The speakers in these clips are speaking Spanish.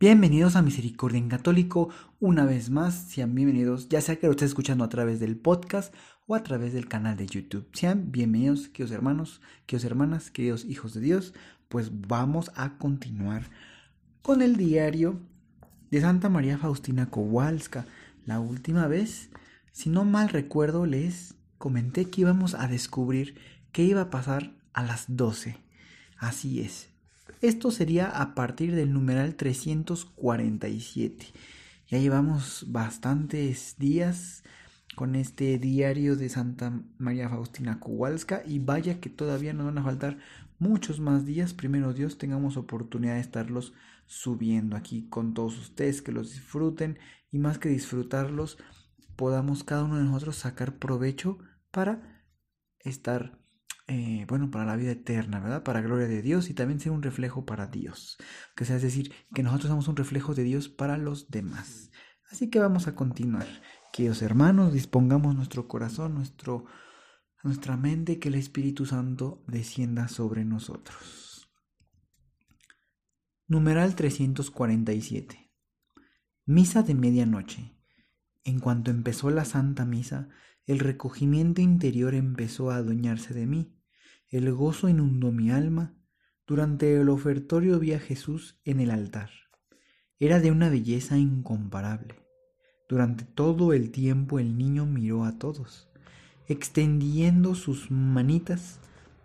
Bienvenidos a Misericordia en Católico. Una vez más, sean bienvenidos, ya sea que lo estés escuchando a través del podcast o a través del canal de YouTube. Sean bienvenidos, queridos hermanos, queridos hermanas, queridos hijos de Dios. Pues vamos a continuar con el diario de Santa María Faustina Kowalska. La última vez, si no mal recuerdo, les comenté que íbamos a descubrir qué iba a pasar a las 12. Así es, esto sería a partir del numeral 347. Ya llevamos bastantes días con este diario de Santa María Faustina Kowalska y vaya que todavía nos van a faltar muchos más días. Primero Dios tengamos oportunidad de estarlos subiendo aquí con todos ustedes, que los disfruten y más que disfrutarlos, podamos cada uno de nosotros sacar provecho para estar eh, bueno, para la vida eterna, ¿verdad? Para gloria de Dios y también ser un reflejo para Dios. Que es decir, que nosotros somos un reflejo de Dios para los demás. Así que vamos a continuar. Queridos hermanos, dispongamos nuestro corazón, nuestro, nuestra mente, que el Espíritu Santo descienda sobre nosotros. Numeral 347. Misa de medianoche. En cuanto empezó la Santa Misa, el recogimiento interior empezó a adueñarse de mí el gozo inundó mi alma. Durante el ofertorio vi a Jesús en el altar. Era de una belleza incomparable. Durante todo el tiempo el niño miró a todos, extendiendo sus manitas.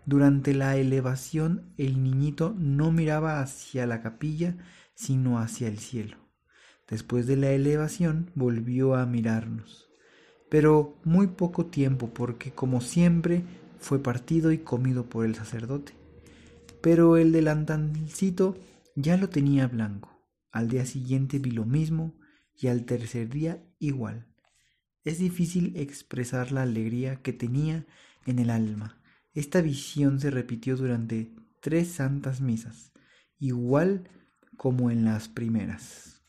Durante la elevación el niñito no miraba hacia la capilla, sino hacia el cielo. Después de la elevación volvió a mirarnos, pero muy poco tiempo porque como siempre fue partido y comido por el sacerdote. Pero el delantalcito ya lo tenía blanco. Al día siguiente vi lo mismo y al tercer día igual. Es difícil expresar la alegría que tenía en el alma. Esta visión se repitió durante tres santas misas, igual como en las primeras.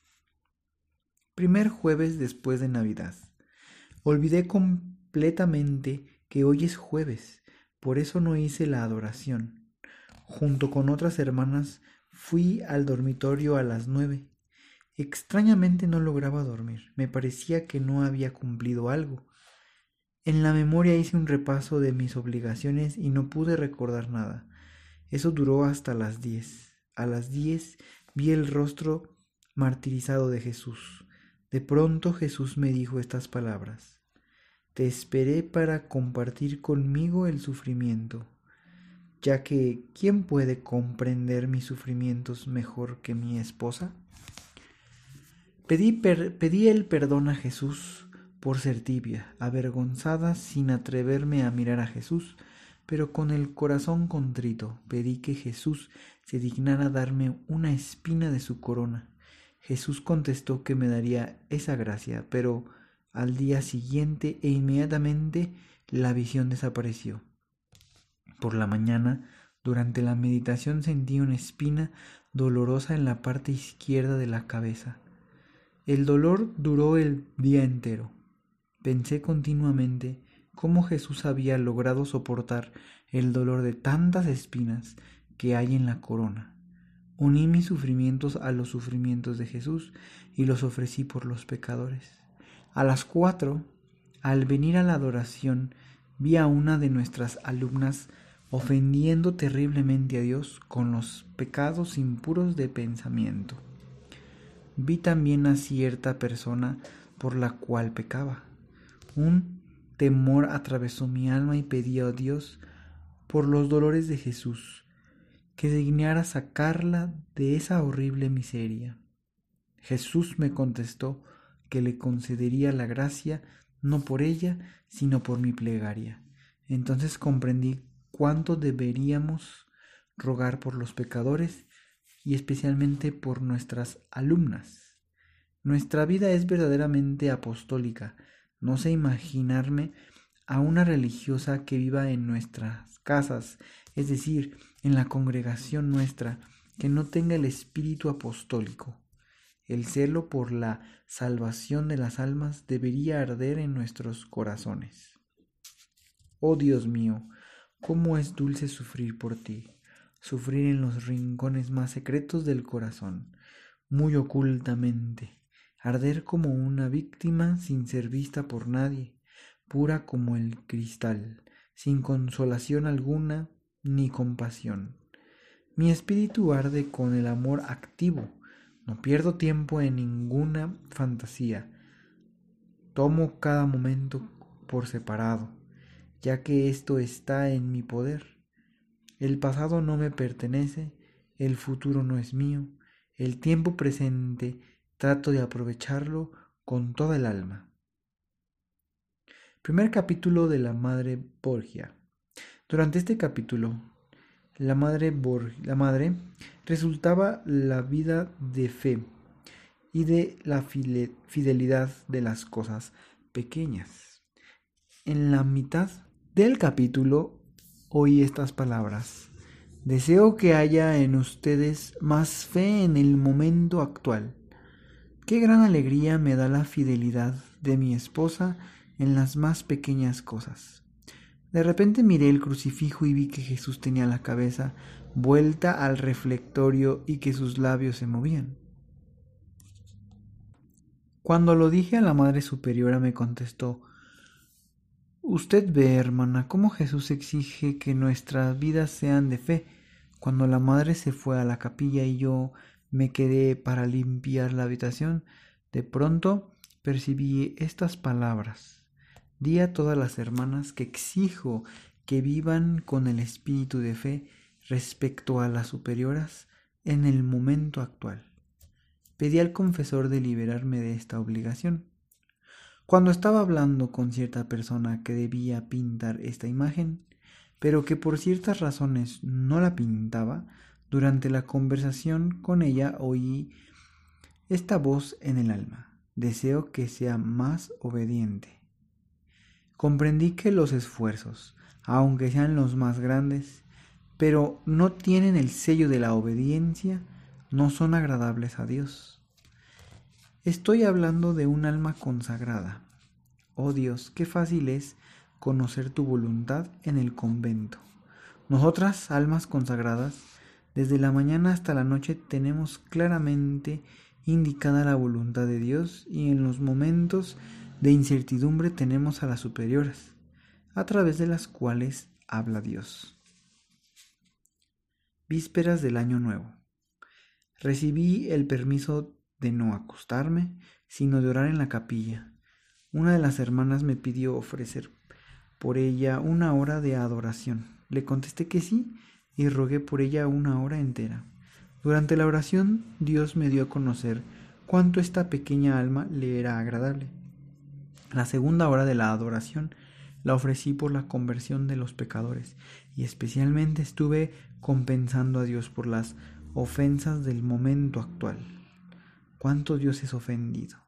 Primer jueves después de Navidad. Olvidé completamente que hoy es jueves, por eso no hice la adoración. Junto con otras hermanas fui al dormitorio a las nueve. Extrañamente no lograba dormir, me parecía que no había cumplido algo. En la memoria hice un repaso de mis obligaciones y no pude recordar nada. Eso duró hasta las diez. A las diez vi el rostro martirizado de Jesús. De pronto Jesús me dijo estas palabras. Te esperé para compartir conmigo el sufrimiento, ya que ¿quién puede comprender mis sufrimientos mejor que mi esposa? Pedí, el perdón a Jesús por ser tibia, avergonzada sin atreverme a mirar a Jesús, pero con el corazón contrito pedí que Jesús se dignara darme una espina de su corona. Jesús contestó que me daría esa gracia, pero al día siguiente e inmediatamente la visión desapareció. Por la mañana, durante la meditación sentí una espina dolorosa en la parte izquierda de la cabeza. El dolor duró el día entero. Pensé continuamente cómo Jesús había logrado soportar el dolor de tantas espinas que hay en la corona. Uní mis sufrimientos a los sufrimientos de Jesús y los ofrecí por los pecadores. A las cuatro, al venir a la adoración, vi a una de nuestras alumnas ofendiendo terriblemente a Dios con los pecados impuros de pensamiento. Vi también a cierta persona por la cual pecaba. Un temor atravesó mi alma y pedí a Dios por los dolores de Jesús, que dignara sacarla de esa horrible miseria. Jesús me contestó que le concedería la gracia no por ella, sino por mi plegaria. Entonces comprendí cuánto deberíamos rogar por los pecadores y especialmente por nuestras alumnas. Nuestra vida es verdaderamente apostólica. No sé imaginarme a una religiosa que viva en nuestras casas, es decir, en la congregación nuestra, que no tenga el espíritu apostólico. El celo por la salvación de las almas debería arder en nuestros corazones. Oh Dios mío, cómo es dulce sufrir por ti, sufrir en los rincones más secretos del corazón, muy ocultamente, arder como una víctima sin ser vista por nadie, pura como el cristal, sin consolación alguna ni compasión. Mi espíritu arde con el amor activo, no pierdo tiempo en ninguna fantasía. Tomo cada momento por separado, ya que esto está en mi poder. El pasado no me pertenece, el futuro no es mío, el tiempo presente trato de aprovecharlo con toda el alma. Primer capítulo de la Madre Borgia. Durante este capítulo, la Madre, la madre resultaba la vida de fe y de la fidelidad de las cosas pequeñas. En la mitad del capítulo oí estas palabras. Deseo que haya en ustedes más fe en el momento actual. Qué gran alegría me da la fidelidad de mi esposa en las más pequeñas cosas. De repente miré el crucifijo y vi que Jesús tenía la cabeza vuelta al reflectorio y que sus labios se movían. Cuando lo dije a la Madre Superiora me contestó, Usted ve, hermana, cómo Jesús exige que nuestras vidas sean de fe. Cuando la Madre se fue a la capilla y yo me quedé para limpiar la habitación, de pronto percibí estas palabras. Di a todas las hermanas que exijo que vivan con el espíritu de fe respecto a las superioras en el momento actual. Pedí al confesor de liberarme de esta obligación. Cuando estaba hablando con cierta persona que debía pintar esta imagen, pero que por ciertas razones no la pintaba, durante la conversación con ella oí esta voz en el alma. Deseo que sea más obediente. Comprendí que los esfuerzos, aunque sean los más grandes, pero no tienen el sello de la obediencia, no son agradables a Dios. Estoy hablando de un alma consagrada. Oh Dios, qué fácil es conocer tu voluntad en el convento. Nosotras, almas consagradas, desde la mañana hasta la noche tenemos claramente indicada la voluntad de Dios y en los momentos de incertidumbre tenemos a las superiores, a través de las cuales habla Dios. Vísperas del Año Nuevo. Recibí el permiso de no acostarme, sino de orar en la capilla. Una de las hermanas me pidió ofrecer por ella una hora de adoración. Le contesté que sí y rogué por ella una hora entera. Durante la oración Dios me dio a conocer cuánto esta pequeña alma le era agradable. La segunda hora de la adoración la ofrecí por la conversión de los pecadores y especialmente estuve compensando a Dios por las ofensas del momento actual. ¿Cuánto Dios es ofendido?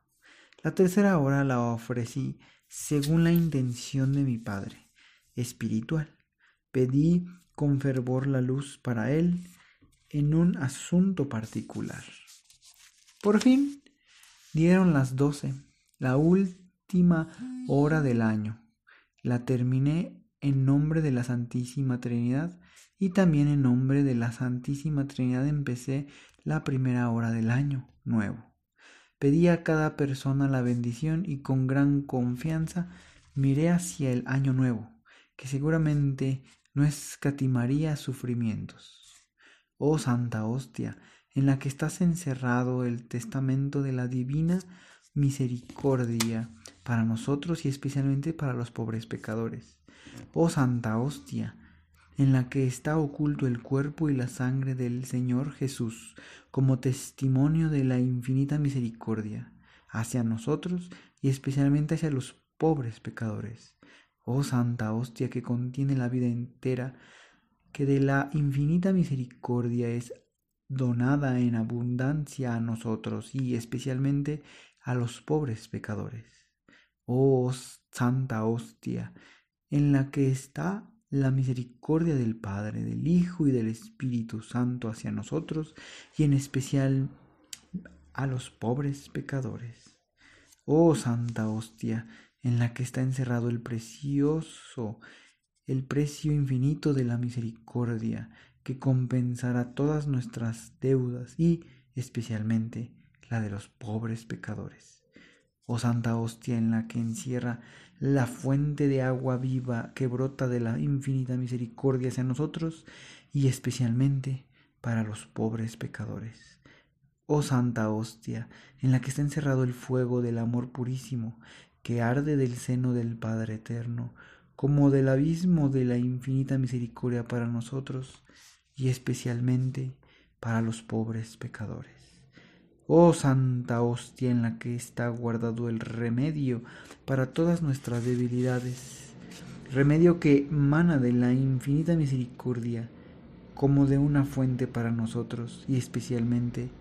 La tercera hora la ofrecí según la intención de mi Padre espiritual. Pedí con fervor la luz para Él en un asunto particular. Por fin dieron las doce, la última hora del año. La terminé en nombre de la Santísima Trinidad y también en nombre de la Santísima Trinidad empecé la primera hora del año nuevo. Pedí a cada persona la bendición y con gran confianza miré hacia el año nuevo, que seguramente no escatimaría sufrimientos. Oh Santa Hostia, en la que estás encerrado el testamento de la divina misericordia para nosotros y especialmente para los pobres pecadores. Oh Santa Hostia, en la que está oculto el cuerpo y la sangre del Señor Jesús, como testimonio de la infinita misericordia hacia nosotros y especialmente hacia los pobres pecadores. Oh Santa Hostia que contiene la vida entera, que de la infinita misericordia es donada en abundancia a nosotros y especialmente a los pobres pecadores. Oh Santa Hostia, en la que está la misericordia del Padre, del Hijo y del Espíritu Santo hacia nosotros y en especial a los pobres pecadores. Oh Santa Hostia, en la que está encerrado el precioso, el precio infinito de la misericordia, que compensará todas nuestras deudas y especialmente la de los pobres pecadores. Oh Santa Hostia, en la que encierra la fuente de agua viva que brota de la infinita misericordia hacia nosotros y especialmente para los pobres pecadores. Oh Santa Hostia, en la que está encerrado el fuego del amor purísimo, que arde del seno del Padre Eterno, como del abismo de la infinita misericordia para nosotros y especialmente para los pobres pecadores. Oh Santa Hostia en la que está guardado el remedio para todas nuestras debilidades, remedio que mana de la infinita misericordia como de una fuente para nosotros y especialmente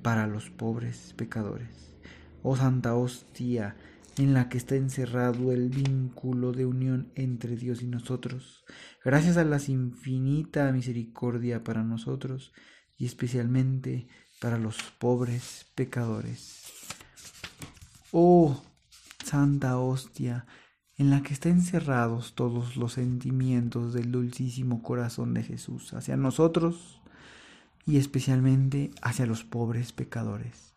para los pobres pecadores. Oh Santa Hostia en la que está encerrado el vínculo de unión entre Dios y nosotros, gracias a la infinita misericordia para nosotros y especialmente para los pobres pecadores. Oh Santa Hostia, en la que están encerrados todos los sentimientos del dulcísimo corazón de Jesús hacia nosotros y especialmente hacia los pobres pecadores.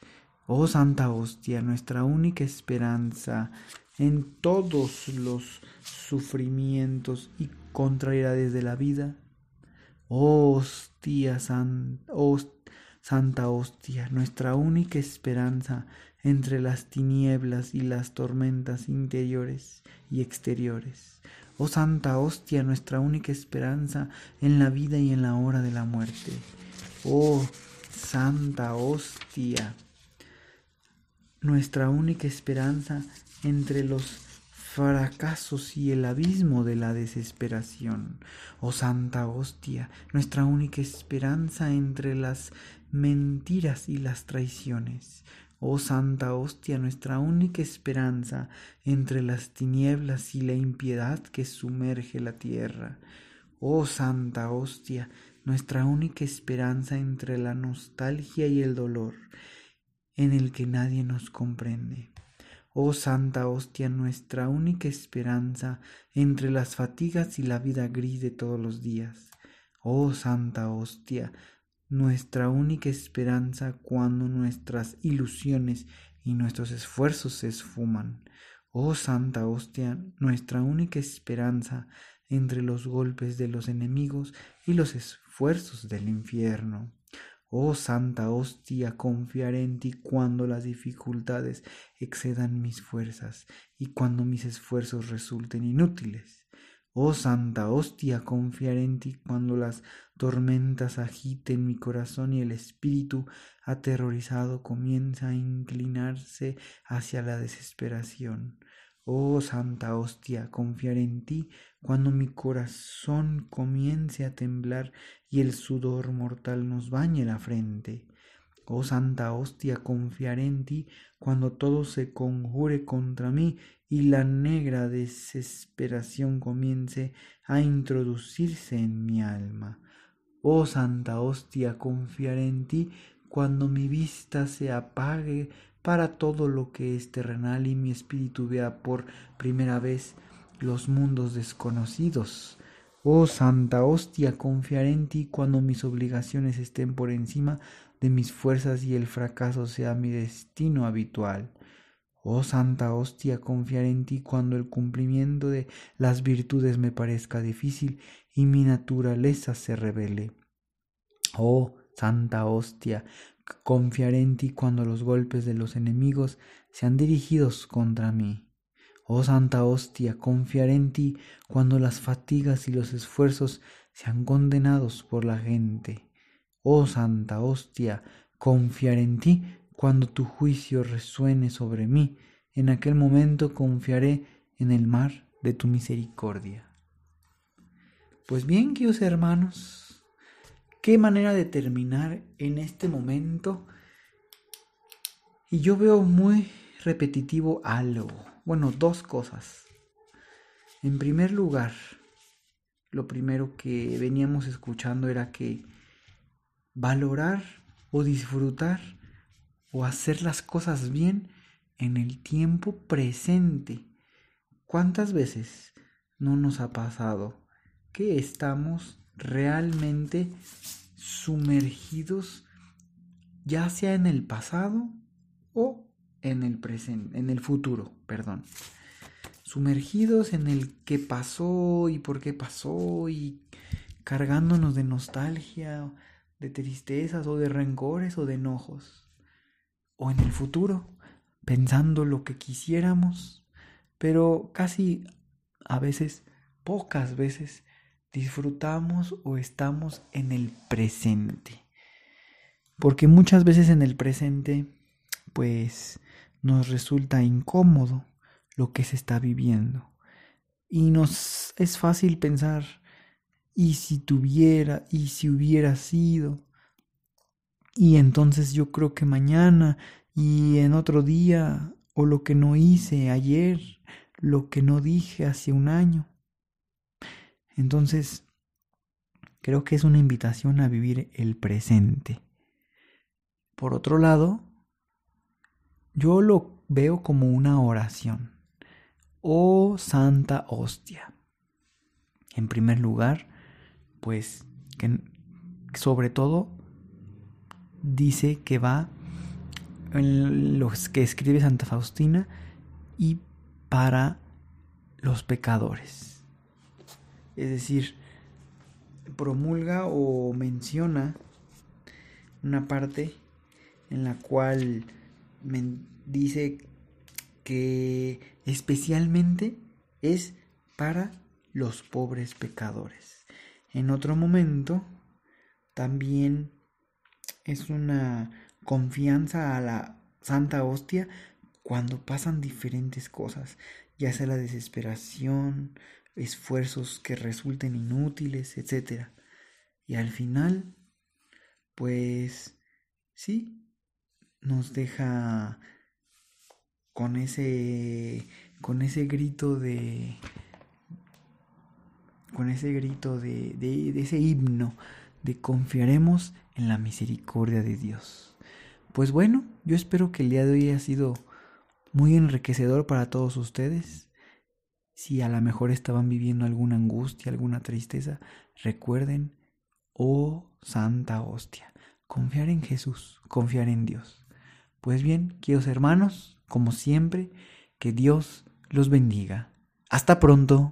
Oh Santa Hostia, nuestra única esperanza en todos los sufrimientos y contrariedades de la vida. Oh hostia, San, Santa Hostia, nuestra única esperanza entre las tinieblas y las tormentas interiores y exteriores. Oh Santa Hostia, nuestra única esperanza en la vida y en la hora de la muerte. Oh Santa Hostia, nuestra única esperanza entre los fracasos y el abismo de la desesperación. Oh Santa Hostia, nuestra única esperanza entre las mentiras y las traiciones. Oh Santa Hostia, nuestra única esperanza entre las tinieblas y la impiedad que sumerge la tierra. Oh Santa Hostia, nuestra única esperanza entre la nostalgia y el dolor, en el que nadie nos comprende. Oh Santa Hostia, nuestra única esperanza entre las fatigas y la vida gris de todos los días. Oh Santa Hostia, nuestra única esperanza cuando nuestras ilusiones y nuestros esfuerzos se esfuman. Oh Santa Hostia, nuestra única esperanza entre los golpes de los enemigos y los esfuerzos del infierno. Oh Santa Hostia, confiaré en ti cuando las dificultades excedan mis fuerzas y cuando mis esfuerzos resulten inútiles. Oh Santa Hostia, confiaré en ti cuando las tormentas agiten mi corazón y el espíritu aterrorizado comienza a inclinarse hacia la desesperación. Oh Santa Hostia, confiaré en ti cuando mi corazón comience a temblar y el sudor mortal nos bañe la frente. Oh Santa Hostia, confiaré en ti cuando todo se conjure contra mí y la negra desesperación comience a introducirse en mi alma. Oh Santa Hostia, confiaré en ti cuando mi vista se apague para todo lo que es terrenal y mi espíritu vea por primera vez los mundos desconocidos. Oh Santa Hostia, confiaré en ti cuando mis obligaciones estén por encima de mis fuerzas y el fracaso sea mi destino habitual. Oh Santa Hostia, confiar en ti cuando el cumplimiento de las virtudes me parezca difícil y mi naturaleza se revele. Oh Santa Hostia, confiaré en ti cuando los golpes de los enemigos sean dirigidos contra mí. Oh Santa Hostia, confiaré en ti cuando las fatigas y los esfuerzos sean condenados por la gente. Oh Santa Hostia, confiaré en ti cuando tu juicio resuene sobre mí, en aquel momento confiaré en el mar de tu misericordia. Pues bien, queridos hermanos, qué manera de terminar en este momento. Y yo veo muy repetitivo algo. Bueno, dos cosas. En primer lugar, lo primero que veníamos escuchando era que valorar o disfrutar o hacer las cosas bien en el tiempo presente. ¿Cuántas veces no nos ha pasado que estamos realmente sumergidos ya sea en el pasado o en el presente, en el futuro, perdón. Sumergidos en el qué pasó y por qué pasó y cargándonos de nostalgia, de tristezas o de rencores o de enojos. O en el futuro, pensando lo que quisiéramos, pero casi a veces, pocas veces, disfrutamos o estamos en el presente. Porque muchas veces en el presente, pues nos resulta incómodo lo que se está viviendo. Y nos es fácil pensar, y si tuviera, y si hubiera sido. Y entonces yo creo que mañana y en otro día, o lo que no hice ayer, lo que no dije hace un año. Entonces, creo que es una invitación a vivir el presente. Por otro lado, yo lo veo como una oración. Oh Santa Hostia. En primer lugar, pues que sobre todo dice que va en los que escribe Santa Faustina y para los pecadores es decir, promulga o menciona una parte en la cual dice que especialmente es para los pobres pecadores. En otro momento también es una confianza a la Santa Hostia cuando pasan diferentes cosas, ya sea la desesperación, esfuerzos que resulten inútiles, etc. Y al final, pues sí, nos deja con ese con ese grito de con ese grito de, de, ese himno de confiaremos en la misericordia de Dios. Pues bueno, yo espero que el día de hoy haya sido muy enriquecedor para todos ustedes. Si a lo mejor estaban viviendo alguna angustia, alguna tristeza, recuerden, oh Santa Hostia, confiar en Jesús, confiar en Dios. Pues bien, queridos hermanos, como siempre, que Dios los bendiga. Hasta pronto.